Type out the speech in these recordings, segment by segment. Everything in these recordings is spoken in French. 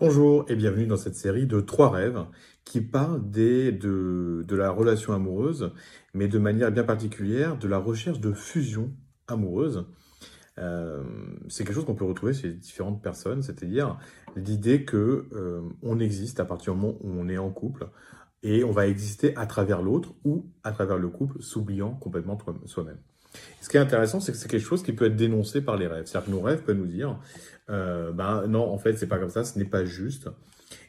Bonjour et bienvenue dans cette série de trois rêves qui parlent des, de, de la relation amoureuse, mais de manière bien particulière de la recherche de fusion amoureuse. Euh, c'est quelque chose qu'on peut retrouver chez différentes personnes, c'est-à-dire l'idée que euh, on existe à partir du moment où on est en couple et on va exister à travers l'autre ou à travers le couple, s'oubliant complètement soi-même. Ce qui est intéressant, c'est que c'est quelque chose qui peut être dénoncé par les rêves. C'est-à-dire que nos rêves peuvent nous dire, euh, ben non, en fait, c'est pas comme ça, ce n'est pas juste.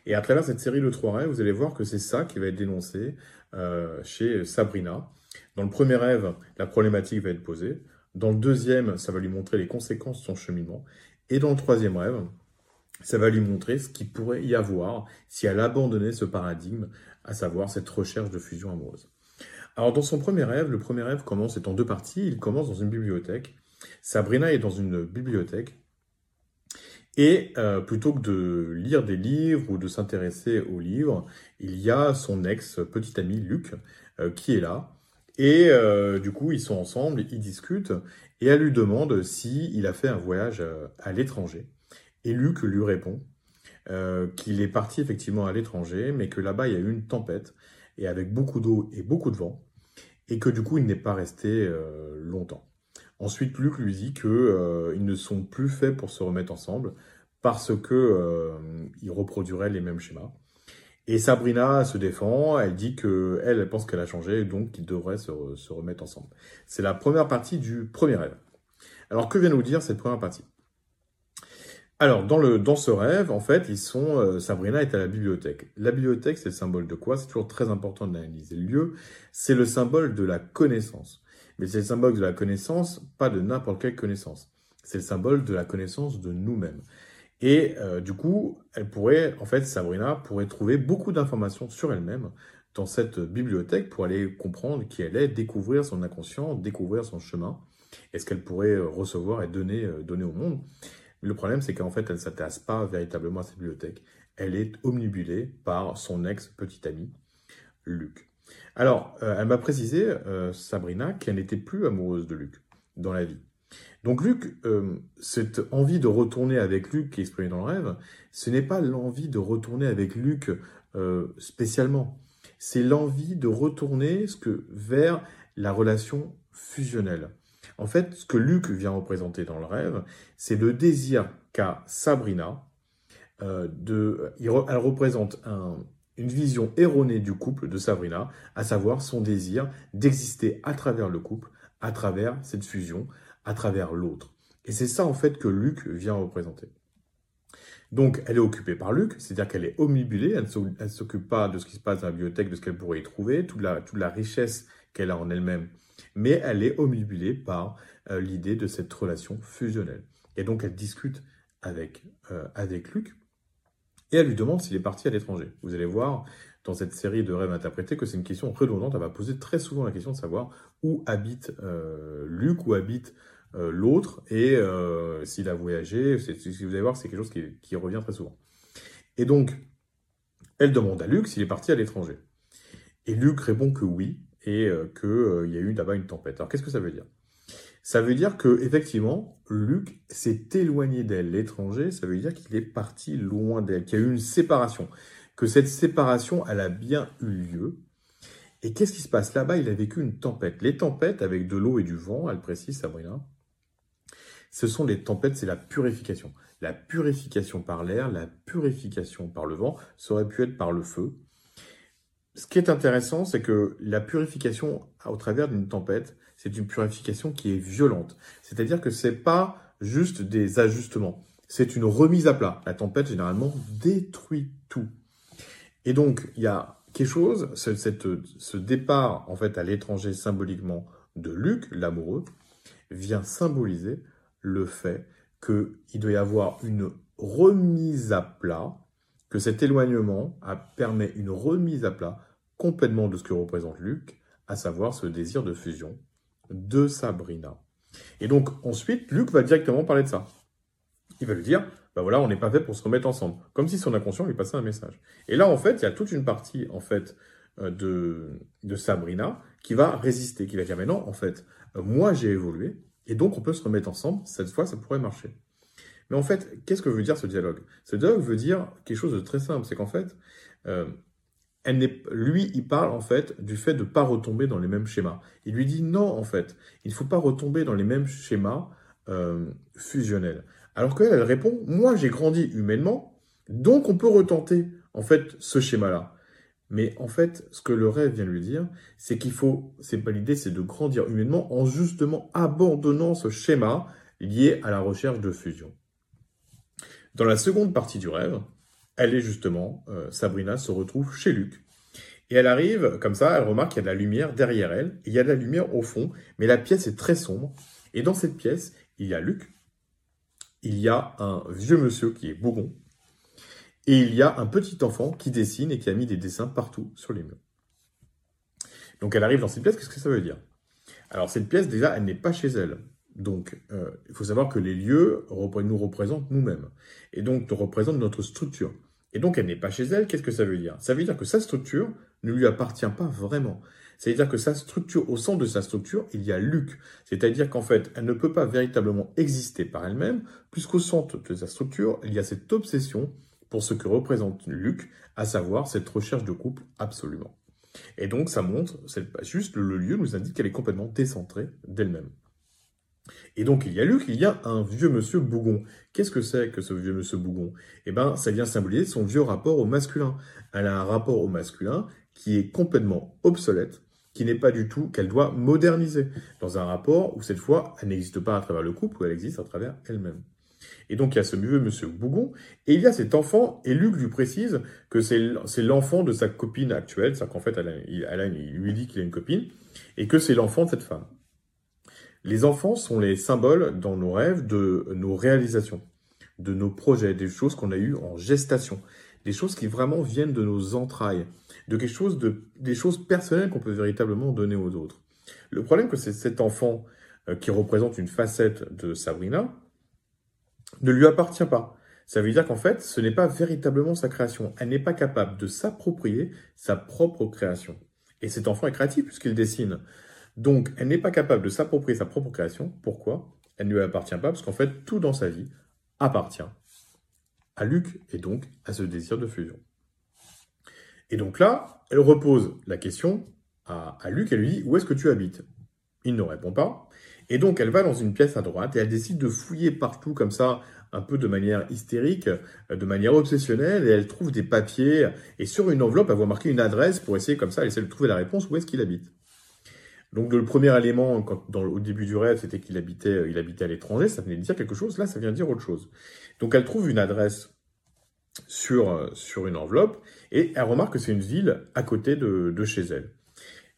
Et à travers cette série de trois rêves, vous allez voir que c'est ça qui va être dénoncé euh, chez Sabrina. Dans le premier rêve, la problématique va être posée. Dans le deuxième, ça va lui montrer les conséquences de son cheminement. Et dans le troisième rêve, ça va lui montrer ce qu'il pourrait y avoir si elle abandonnait ce paradigme, à savoir cette recherche de fusion amoureuse. Alors dans son premier rêve, le premier rêve commence, est en deux parties, il commence dans une bibliothèque. Sabrina est dans une bibliothèque. Et euh, plutôt que de lire des livres ou de s'intéresser aux livres, il y a son ex petit ami Luc euh, qui est là. Et euh, du coup, ils sont ensemble, ils discutent, et elle lui demande si il a fait un voyage à l'étranger. Et Luc lui répond qu'il est parti effectivement à l'étranger, mais que là-bas il y a eu une tempête, et avec beaucoup d'eau et beaucoup de vent, et que du coup il n'est pas resté euh, longtemps. Ensuite, Luc lui dit que euh, ne sont plus faits pour se remettre ensemble parce que euh, ils reproduiraient les mêmes schémas. Et Sabrina se défend, elle dit que elle, pense qu'elle a changé, donc qu'ils devraient se, se remettre ensemble. C'est la première partie du premier rêve. Alors que vient nous dire cette première partie? Alors, dans, le, dans ce rêve, en fait, ils sont, euh, Sabrina est à la bibliothèque. La bibliothèque, c'est le symbole de quoi? C'est toujours très important d'analyser le lieu. C'est le symbole de la connaissance. Mais c'est le symbole de la connaissance, pas de n'importe quelle connaissance. C'est le symbole de la connaissance de nous-mêmes. Et euh, du coup, elle pourrait, en fait, Sabrina pourrait trouver beaucoup d'informations sur elle-même dans cette bibliothèque pour aller comprendre qui elle est, découvrir son inconscient, découvrir son chemin, et ce qu'elle pourrait euh, recevoir et donner, donner au monde? Le problème, c'est qu'en fait, elle ne s'intéresse pas véritablement à cette bibliothèque. Elle est omnibulée par son ex-petit ami, Luc. Alors, euh, elle m'a précisé, euh, Sabrina, qu'elle n'était plus amoureuse de Luc dans la vie. Donc Luc, euh, cette envie de retourner avec Luc qui est exprimée dans le rêve, ce n'est pas l'envie de retourner avec Luc spécialement. C'est l'envie de retourner vers la relation fusionnelle. En fait, ce que Luc vient représenter dans le rêve, c'est le désir qu'a Sabrina euh. Elle représente une vision erronée du couple de Sabrina, à savoir son désir d'exister à travers le couple, à travers cette fusion, à travers l'autre. Et c'est ça en fait que Luc vient représenter. Donc, elle est occupée par Luc, c'est-à-dire qu'elle est omnibulée, elle ne s'occupe pas de ce qui se passe dans la bibliothèque, de ce qu'elle pourrait y trouver, toute toute la richesse qu'elle a en elle-même mais elle est omnibulée par euh, l'idée de cette relation fusionnelle. Et donc elle discute avec, euh, avec Luc, et elle lui demande s'il est parti à l'étranger. Vous allez voir dans cette série de rêves interprétés que c'est une question redondante. Elle va poser très souvent la question de savoir où habite euh, Luc, où habite l'autre, et s'il a voyagé. Vous allez voir, c'est quelque chose qui, qui, revient très souvent. Et donc, elle demande à Luc s'il est parti à l'étranger. Et Luc répond que oui, et euh, qu'il euh, y a eu là-bas une tempête. Alors qu'est-ce que ça veut dire? Ça veut dire que effectivement, Luc s'est éloigné d'elle. L'étranger, ça veut dire qu'il est parti loin d'elle, qu'il y a eu une séparation, que cette séparation, elle a bien eu lieu. Et qu'est-ce qui se passe? Là-bas Il a vécu une tempête. Les tempêtes avec de l'eau et du vent, elle précise Sabrina, ce sont des tempêtes, c'est la purification. La purification par l'air, la purification par le vent, ça aurait pu être par le feu, ce qui est intéressant, c'est que la purification au travers d'une tempête, c'est une purification qui est violente. C'est-à-dire que c'est pas juste des ajustements, c'est une remise à plat. La tempête généralement détruit tout. Et donc il y a quelque chose, cette, ce départ en fait à l'étranger symboliquement de Luc, l'amoureux, vient symboliser le fait qu'il doit y avoir une remise à plat que cet éloignement permet une remise à plat complètement de ce que représente Luc, à savoir ce désir de fusion de Sabrina. Et donc ensuite, Luc va directement parler de ça. Il va lui dire, ben voilà, on n'est pas fait pour se remettre ensemble. Comme si son inconscient lui passait un message. Et là, en fait, il y a toute une partie, en fait, euh, de, de Sabrina qui va résister, qui va dire, mais non, en fait, moi j'ai évolué, et donc on peut se remettre ensemble, cette fois ça pourrait marcher. Mais en fait, qu'est-ce que veut dire ce dialogue? Ce dialogue veut dire quelque chose de très simple, c'est qu'en fait, euh, elle lui, il parle en fait du fait de ne pas retomber dans les mêmes schémas. Il lui dit non, en fait, il ne faut pas retomber dans les mêmes schémas euh, fusionnels. Alors qu'elle, elle répond, moi j'ai grandi humainement, donc on peut retenter en fait ce schéma-là. Mais en fait, ce que le rêve vient lui dire, c'est qu'il faut, c'est pas l'idée, c'est de grandir humainement en justement abandonnant ce schéma lié à la recherche de fusion. Dans la seconde partie du rêve, elle est justement, euh, Sabrina se retrouve chez Luc. Et elle arrive, comme ça, elle remarque qu'il y a de la lumière derrière elle, il y a de la lumière au fond, mais la pièce est très sombre. Et dans cette pièce, il y a Luc, il y a un vieux monsieur qui est bougon, et il y a un petit enfant qui dessine et qui a mis des dessins partout sur les murs. Donc elle arrive dans cette pièce, qu'est-ce que ça veut dire? Alors cette pièce, déjà, elle n'est pas chez elle. Donc, euh, il faut savoir que les lieux nous représentent nous-mêmes. Et donc, représentent notre structure. Et donc, elle n'est pas chez elle. Qu'est-ce que ça veut dire? Ça veut dire que sa structure ne lui appartient pas vraiment. C'est-à-dire que sa structure, au centre de sa structure, il y a Luc. C'est-à-dire qu'en fait, elle ne peut pas véritablement exister par elle-même, puisqu'au centre de sa structure, il y a cette obsession pour ce que représente Luc, à savoir cette recherche de couple absolument. Et donc, ça montre, juste le lieu nous indique qu'elle est complètement décentrée d'elle-même. Et donc, il y a Luc, il y a un vieux monsieur Bougon. Qu'est-ce que c'est que ce vieux monsieur Bougon? Eh bien, ça vient symboliser son vieux rapport au masculin. Elle a un rapport au masculin qui est complètement obsolète, qui n'est pas du tout, qu'elle doit moderniser, dans un rapport où cette fois, elle n'existe pas à travers le couple, où elle existe à travers elle-même. Et donc, il y a ce vieux monsieur Bougon, et il y a cet enfant, et Luc lui précise que c'est l'enfant de sa copine actuelle, c'est-à-dire qu'en fait, elle, il lui dit qu'il a une copine, et que c'est l'enfant de cette femme. Les enfants sont les symboles dans nos rêves de nos réalisations, de nos projets, des choses qu'on a eues en gestation, des choses qui vraiment viennent de nos entrailles, de quelque chose de, des choses personnelles qu'on peut véritablement donner aux autres. Le problème que c'est cet enfant euh, qui représente une facette de Sabrina ne lui appartient pas. Ça veut dire qu'en fait, ce n'est pas véritablement sa création. Elle n'est pas capable de s'approprier sa propre création. Et cet enfant est créatif puisqu'il dessine. Donc, elle n'est pas capable de s'approprier sa propre création. Pourquoi? Elle ne lui appartient pas parce qu'en fait, tout dans sa vie appartient à Luc et donc à ce désir de fusion. Et donc là, elle repose la question à, Luc, elle lui dit Où est-ce que tu habites? Il ne répond pas. Et donc, elle va dans une pièce à droite et elle décide de fouiller partout comme ça, un peu de manière hystérique, de manière obsessionnelle, et elle trouve des papiers. Et sur une enveloppe, elle voit marquer une adresse pour essayer comme ça, elle essaie de trouver la réponse où est-ce qu'il habite? Donc le premier élément, quand, au début du rêve, c'était qu'il habitait, euh, il habitait à l'étranger, ça venait de dire quelque chose, là ça vient dire autre chose. Donc elle trouve une adresse sur, euh, sur une enveloppe, et elle remarque que c'est une ville à côté de, de, chez elle.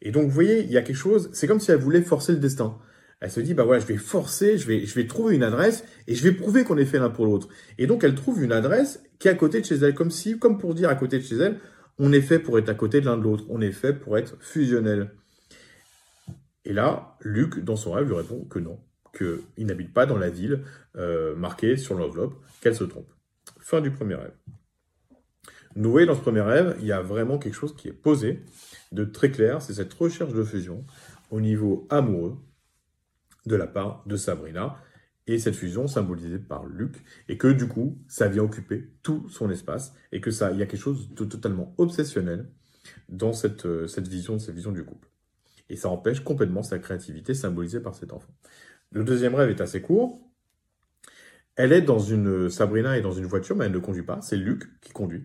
Et donc vous voyez, il y a quelque chose, c'est comme si elle voulait forcer le destin. Elle se dit, bah voilà, je vais forcer, je vais, je vais trouver une adresse, et je vais prouver qu'on est fait l'un pour l'autre. Et donc elle trouve une adresse qui est à côté de chez elle, comme si, comme pour dire à côté de chez elle, on est fait pour être à côté de l'un de l'autre, on est fait pour être fusionnel. Et là, Luc, dans son rêve, lui répond que non, qu'il n'habite pas dans la ville euh, marquée sur l'enveloppe, qu'elle se trompe. Fin du premier rêve. Voyons dans ce premier rêve, il y a vraiment quelque chose qui est posé de très clair, c'est cette recherche de fusion au niveau amoureux de la part de Sabrina, et cette fusion symbolisée par Luc, et que du coup, ça vient occuper tout son espace, et que ça, il y a quelque chose de totalement obsessionnel dans euh, vision, cette vision du couple et ça empêche complètement sa créativité symbolisée par cet enfant. Le deuxième rêve est assez court. Elle est dans une, Sabrina est dans une voiture, mais elle ne conduit pas, c'est Luc qui conduit.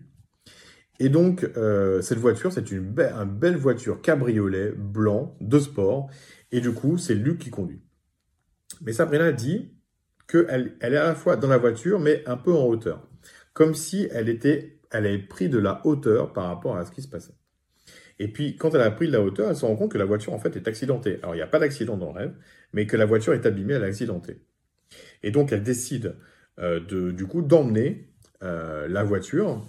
Et donc, euh, cette voiture, c'est une, belle voiture cabriolet blanc de sport, et du coup, c'est Luc qui conduit. Mais Sabrina dit qu'elle elle est à la fois dans la voiture, mais un peu en hauteur, comme si elle était, elle avait pris de la hauteur par rapport à ce qui se passait. Et puis, quand elle a pris de la hauteur, elle se rend compte que la voiture, en fait, est accidentée. Alors, il n'y a pas d'accident dans le rêve, mais que la voiture est abîmée, elle est accidentée. Et donc, elle décide, euh, de, du coup, d'emmener euh, la voiture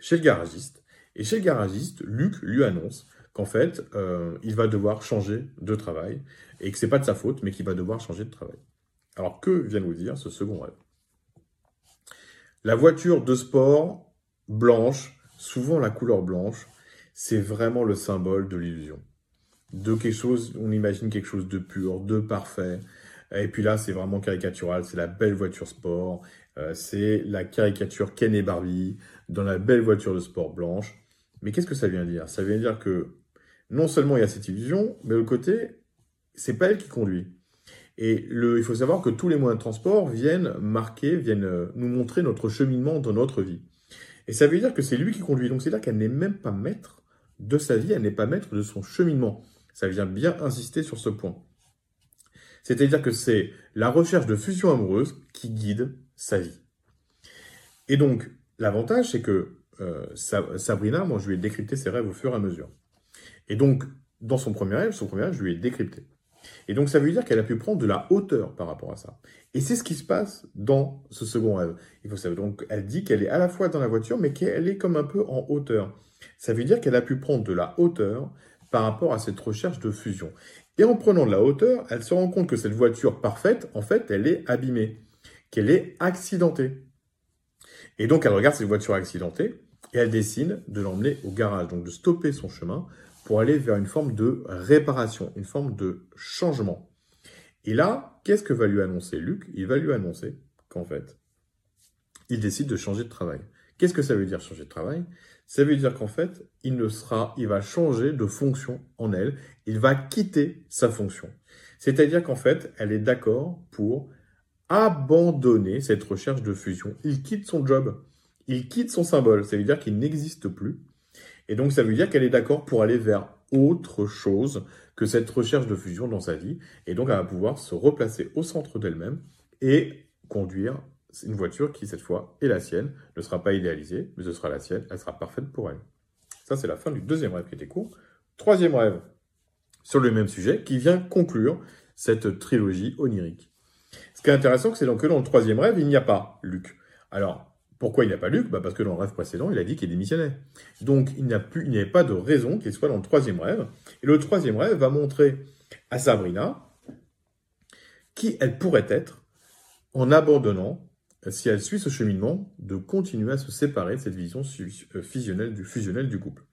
chez le garagiste. Et chez le garagiste, Luc lui annonce qu'en fait, euh, il va devoir changer de travail, et que c'est pas de sa faute, mais qu'il va devoir changer de travail. Alors, que vient nous dire ce second rêve? La voiture de sport blanche, souvent la couleur blanche, c'est vraiment le symbole de l'illusion. De quelque chose, on imagine quelque chose de pur, de parfait, Et puis là, c'est vraiment caricatural, c'est la belle voiture sport, euh, c'est la caricature Ken et Barbie dans la belle voiture de sport blanche. Mais qu'est-ce que ça vient dire? Ça vient dire que non seulement il y a cette illusion, mais au côté, c'est pas elle qui conduit. Et le, il faut savoir que tous les moyens de transport viennent marquer, viennent euh, nous montrer notre cheminement dans notre vie. Et ça veut dire que c'est lui qui conduit. Donc c'est-à-dire qu'elle n'est même pas maître de sa vie, elle n'est pas maître de son cheminement. Ça vient bien insister sur ce point. C'est-à-dire que c'est la recherche de fusion amoureuse qui guide sa vie. Et donc, l'avantage, c'est que euh, Sabrina, moi, je lui ai décrypté ses rêves au fur et à mesure. Et donc, dans son premier rêve, son premier rêve, je lui ai décrypté. Et donc, ça veut dire qu'elle a pu prendre de la hauteur par rapport à ça. Et c'est ce qui se passe dans ce second rêve. Il faut savoir, donc, elle dit qu'elle est à la fois dans la voiture, mais qu'elle est comme un peu en hauteur. Ça veut dire qu'elle a pu prendre de la hauteur par rapport à cette recherche de fusion. Et en prenant de la hauteur, elle se rend compte que cette voiture parfaite, en fait, elle est abîmée, qu'elle est accidentée. Et donc, elle regarde cette voiture accidentée et elle décide de l'emmener au garage, donc de stopper son chemin pour aller vers une forme de réparation, une forme de changement. Et là, qu'est-ce que va lui annoncer Luc? Il va lui annoncer qu'en fait, il décide de changer de travail. Qu'est-ce que ça veut dire changer de travail? Ça veut dire qu'en fait, il va changer de fonction en elle, il va quitter sa fonction. C'est-à-dire qu'en fait, elle est d'accord pour abandonner cette recherche de fusion. Il quitte son job, il quitte son symbole, ça veut dire qu'il n'existe plus. Et donc ça veut dire qu'elle est d'accord pour aller vers autre chose que cette recherche de fusion dans sa vie. Et donc elle va pouvoir se replacer au centre d'elle-même et conduire une voiture qui, cette fois, est la sienne, ne sera pas idéalisée, mais ce sera la sienne, elle sera parfaite pour elle. Ça, c'est la fin du deuxième rêve qui était court. Troisième rêve, sur le même sujet, qui vient conclure cette trilogie onirique. Ce qui est intéressant, c'est que dans le troisième rêve, il n'y a pas Luc. Alors, pourquoi il n'y a pas Luc? Bah Parce que dans le rêve précédent, il a dit qu'il démissionnait. Donc, il n'y avait pas de raison qu'il soit dans le troisième rêve. Et le troisième rêve va montrer à Sabrina qui elle pourrait être en abandonnant, si elle suit ce cheminement, de continuer à se séparer de cette vision euh, fusionnelle du, fusionnelle du couple.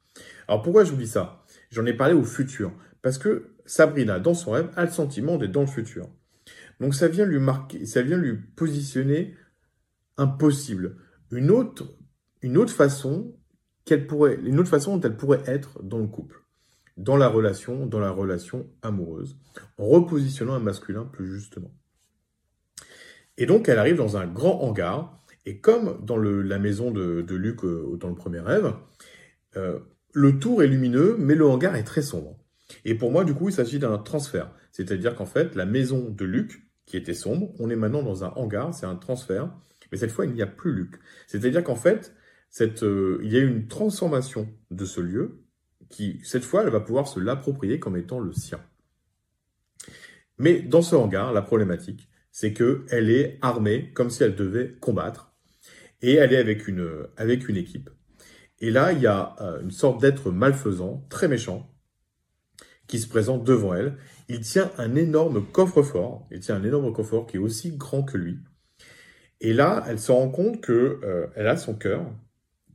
Alors pourquoi je vous dis ça? J'en ai parlé au futur. Parce que Sabrina, dans son rêve, a le sentiment d'être dans le futur. Donc ça vient lui marquer, ça vient lui positionner impossible. Une autre, une autre façon qu'elle pourrait, une autre façon dont elle pourrait être dans le couple, dans la relation, dans la relation amoureuse, en repositionnant un masculin plus justement. Et donc elle arrive dans un grand hangar, et comme dans la maison de, Luc euh, dans le premier rêve, euh, le tour est lumineux, mais le hangar est très sombre. Et pour moi, du coup, il s'agit d'un transfert. C'est-à-dire qu'en fait, la maison de Luc, qui était sombre, on est maintenant dans un hangar, c'est un transfert. Mais cette fois, il n'y a plus Luc. C'est-à-dire qu'en fait, euh, il y a une transformation de ce lieu qui, cette fois, elle va pouvoir se l'approprier comme étant le sien. Mais dans ce hangar, la problématique, c'est que elle est armée comme si elle devait combattre et elle est avec une, avec une équipe. Et là, il y a euh, une sorte d'être malfaisant, très méchant, qui se présente devant elle. Il tient un énorme coffre-fort. Il tient un énorme coffre-fort qui est aussi grand que lui. Et là, elle se rend compte que euh, elle a son cœur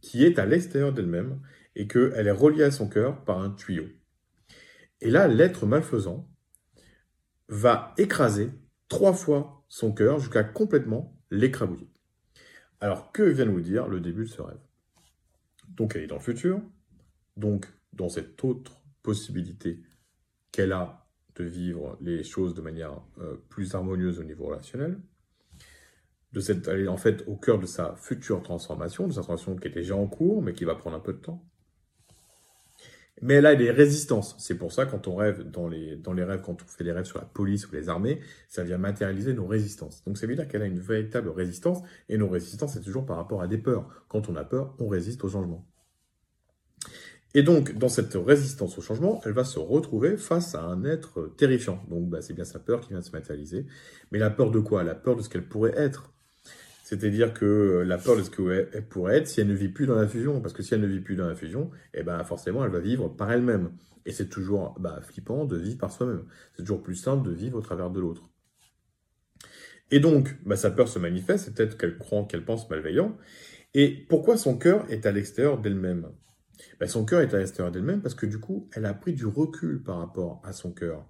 qui est à l'extérieur d'elle-même et qu'elle est reliée à son cœur par un tuyau. Et là, l'être malfaisant va écraser trois fois son cœur jusqu'à complètement l'écrabouiller. Alors, que vient nous dire le début de ce rêve? Donc, elle est dans le futur, donc dans cette autre possibilité qu'elle a de vivre les choses de manière euh, plus harmonieuse au niveau relationnel, de cette, elle est en fait au cœur de sa future transformation, de sa transformation qui est déjà en cours, mais qui va prendre un peu de temps. Mais elle a des résistances. C'est pour ça, quand on rêve dans les, dans les rêves, quand on fait des rêves sur la police ou les armées, ça vient matérialiser nos résistances. Donc ça veut dire qu'elle a une véritable résistance, et nos résistances, c'est toujours par rapport à des peurs. Quand on a peur, on résiste au changement. Et donc, dans cette résistance au changement, elle va se retrouver face à un être terrifiant. Donc, bah, c'est bien sa peur qui vient de se matérialiser. Mais la peur de quoi? La peur de ce qu'elle pourrait être. C'est-à-dire que la peur de ce qu'elle pourrait être si elle ne vit plus dans la fusion. Parce que si elle ne vit plus dans la fusion, eh ben, forcément, elle va vivre par elle-même. Et c'est toujours bah, flippant de vivre par soi-même. C'est toujours plus simple de vivre au travers de l'autre. Et donc, bah, sa peur se manifeste, c'est peut-être qu'elle croit, qu'elle pense malveillant. Et pourquoi son cœur est à l'extérieur d'elle-même? Ben, Son cœur est à l'extérieur d'elle-même parce que du coup, elle a pris du recul par rapport à son cœur.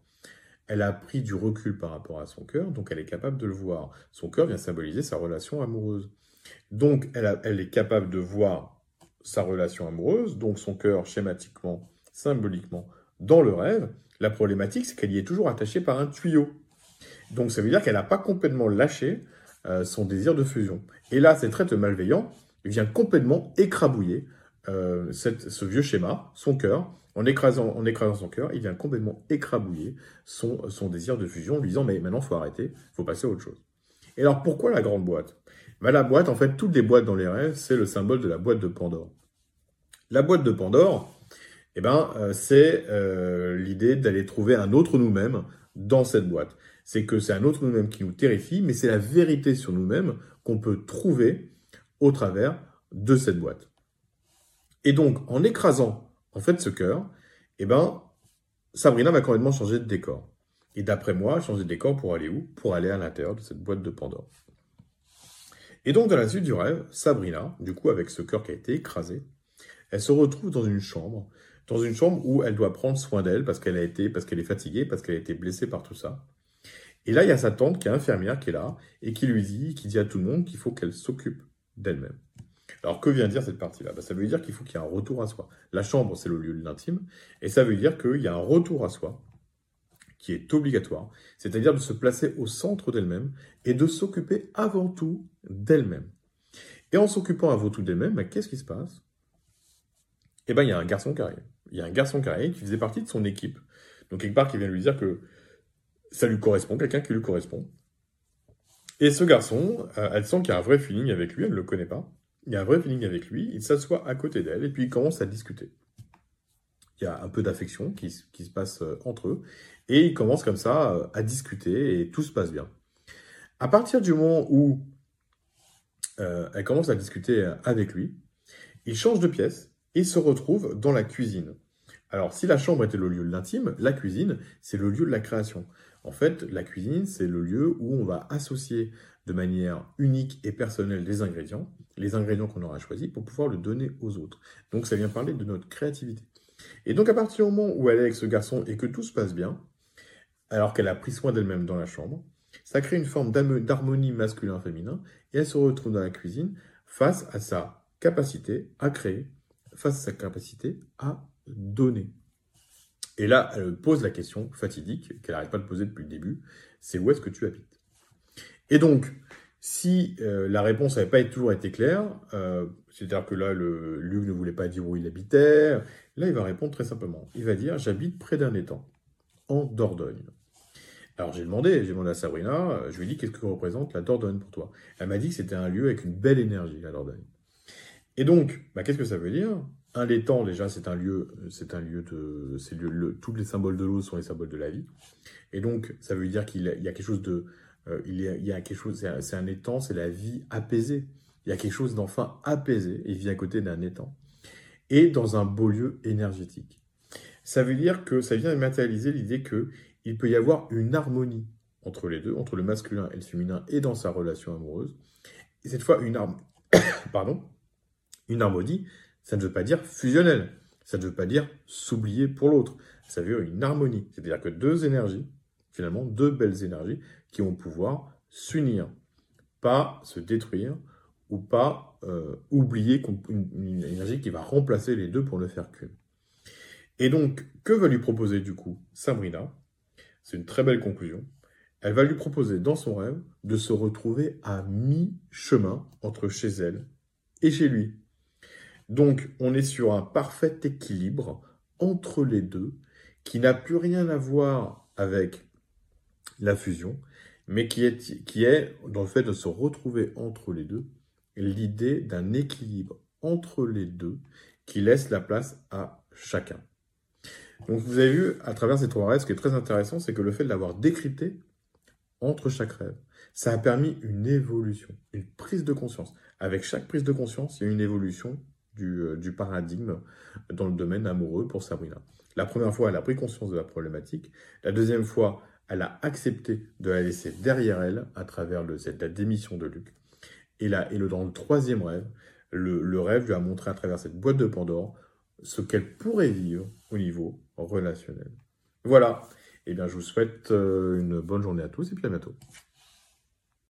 Elle a pris du recul par rapport à son cœur, donc elle est capable de le voir. Son cœur vient symboliser sa relation amoureuse. Donc elle, est capable de voir sa relation amoureuse, donc son cœur schématiquement, symboliquement, dans le rêve. La problématique, c'est qu'elle y est toujours attachée par un tuyau. Donc ça veut dire qu'elle n'a pas complètement lâché euh, son désir de fusion. Et là, cet être malveillant vient complètement écrabouiller euh, ce vieux schéma, son cœur, en écrasant, son cœur, il vient complètement écrabouiller son, son désir de fusion, lui disant, mais maintenant, il faut arrêter, il faut passer à autre chose. Et alors, pourquoi la grande boîte? Bah, La boîte, en fait, toutes les boîtes dans les rêves, c'est le symbole de la boîte de Pandore. La boîte de Pandore, eh ben, euh, c'est euh, l'idée d'aller trouver un autre nous-mêmes dans cette boîte. C'est que c'est un autre nous-mêmes qui nous terrifie, mais c'est la vérité sur nous-mêmes qu'on peut trouver au travers de cette boîte. Et donc, en écrasant en fait ce cœur, eh ben, Sabrina va complètement changer de décor. Et d'après moi, changer de décor pour aller où? Pour aller à l'intérieur de cette boîte de Pandore. Et donc, dans la suite du rêve, Sabrina, du coup, avec ce cœur qui a été écrasé, elle se retrouve dans une chambre, dans une chambre où elle doit prendre soin d'elle parce qu'elle a été, parce qu'elle est fatiguée, parce qu'elle a été blessée par tout ça. Et là, il y a sa tante qui est infirmière qui est là et qui lui dit, qui dit à tout le monde qu'il faut qu'elle s'occupe d'elle-même. Alors, que vient dire cette partie-là? Bah, Ça veut dire qu'il faut qu'il y ait un retour à soi. La chambre, c'est le lieu de l'intime, et ça veut dire qu'il y a un retour à soi qui est obligatoire, c'est-à-dire de se placer au centre d'elle-même et de s'occuper avant tout d'elle-même. Et en s'occupant avant tout d'elle-même, bah, qu'est-ce qui se passe? Eh bien, il y a un garçon qui arrive. Il y a un garçon qui arrive qui faisait partie de son équipe. Donc, quelque part, qui vient lui dire que ça lui correspond, quelqu'un qui lui correspond. Et ce garçon, euh, elle sent qu'il y a un vrai feeling avec lui, elle ne le connaît pas il y a un vrai feeling avec lui, il s'assoit à côté d'elle et puis il commence à discuter. Il y a un peu d'affection qui, se passe euh, entre eux et ils commencent comme ça euh, à discuter et tout se passe bien. À partir du moment où euh, elle commence à discuter avec lui, il change de pièce et se retrouve dans la cuisine. Alors, si la chambre était le lieu de l'intime, la cuisine, c'est le lieu de la création. En fait, la cuisine, c'est le lieu où on va associer de manière unique et personnelle des ingrédients, les ingrédients qu'on aura choisis pour pouvoir le donner aux autres. Donc ça vient parler de notre créativité. Et donc à partir du moment où elle est avec ce garçon et que tout se passe bien, alors qu'elle a pris soin d'elle-même dans la chambre, ça crée une forme d'harmonie masculin-féminin et elle se retrouve dans la cuisine face à sa capacité à créer, face à sa capacité à donner. Et là, elle pose la question fatidique qu'elle n'arrête pas de poser depuis le début, c'est où est-ce que tu habites? Et donc, si euh, la réponse n'avait pas toujours été claire, euh, c'est-à-dire que là, le, Luc ne voulait pas dire où il habitait, là, il va répondre très simplement. Il va dire J'habite près d'un étang, en Dordogne. Alors j'ai demandé, j'ai demandé à Sabrina, je lui ai dit Qu'est-ce que représente la Dordogne pour toi? Elle m'a dit que c'était un lieu avec une belle énergie, la Dordogne. Et donc, bah, qu'est-ce que ça veut dire? Un étang, déjà, c'est un lieu, c'est un lieu de, tous les symboles de l'eau sont les symboles de la vie. Et donc, ça veut dire qu'il y a quelque chose de euh, il, y a, quelque chose, c'est un, étang, c'est la vie apaisée. Il y a quelque chose d'enfin apaisé, il vit à côté d'un étang. Et dans un beau lieu énergétique. Ça veut dire que ça vient matérialiser l'idée qu'il peut y avoir une harmonie entre les deux, entre le masculin et le féminin, et dans sa relation amoureuse. Et cette fois, une, Pardon une harmonie, ça ne veut pas dire fusionnel. Ça ne veut pas dire s'oublier pour l'autre. Ça veut dire une harmonie. C'est-à-dire que deux énergies, finalement, deux belles énergies, qui vont pouvoir s'unir, pas se détruire ou pas euh, oublier une, énergie qui va remplacer les deux pour ne faire qu'une. Et donc, que va lui proposer du coup Sabrina? C'est une très belle conclusion. Elle va lui proposer dans son rêve de se retrouver à mi-chemin entre chez elle et chez lui. Donc, on est sur un parfait équilibre entre les deux qui n'a plus rien à voir avec la fusion, mais qui est, qui est, dans le fait de se retrouver entre les deux, l'idée d'un équilibre entre les deux qui laisse la place à chacun. Donc vous avez vu, à travers ces trois rêves, ce qui est très intéressant, c'est que le fait de l'avoir décrypté entre chaque rêve, ça a permis une évolution, une prise de conscience. Avec chaque prise de conscience, il y a une évolution du, euh, du paradigme dans le domaine amoureux pour Sabrina. La première fois, elle a pris conscience de la problématique. La deuxième fois, elle a accepté de la laisser derrière elle à travers le, la démission de Luc. Et là, dans le troisième rêve, le, rêve lui a montré à travers cette boîte de Pandore ce qu'elle pourrait vivre au niveau relationnel. Voilà. Eh bien, je vous souhaite une bonne journée à tous et puis à bientôt.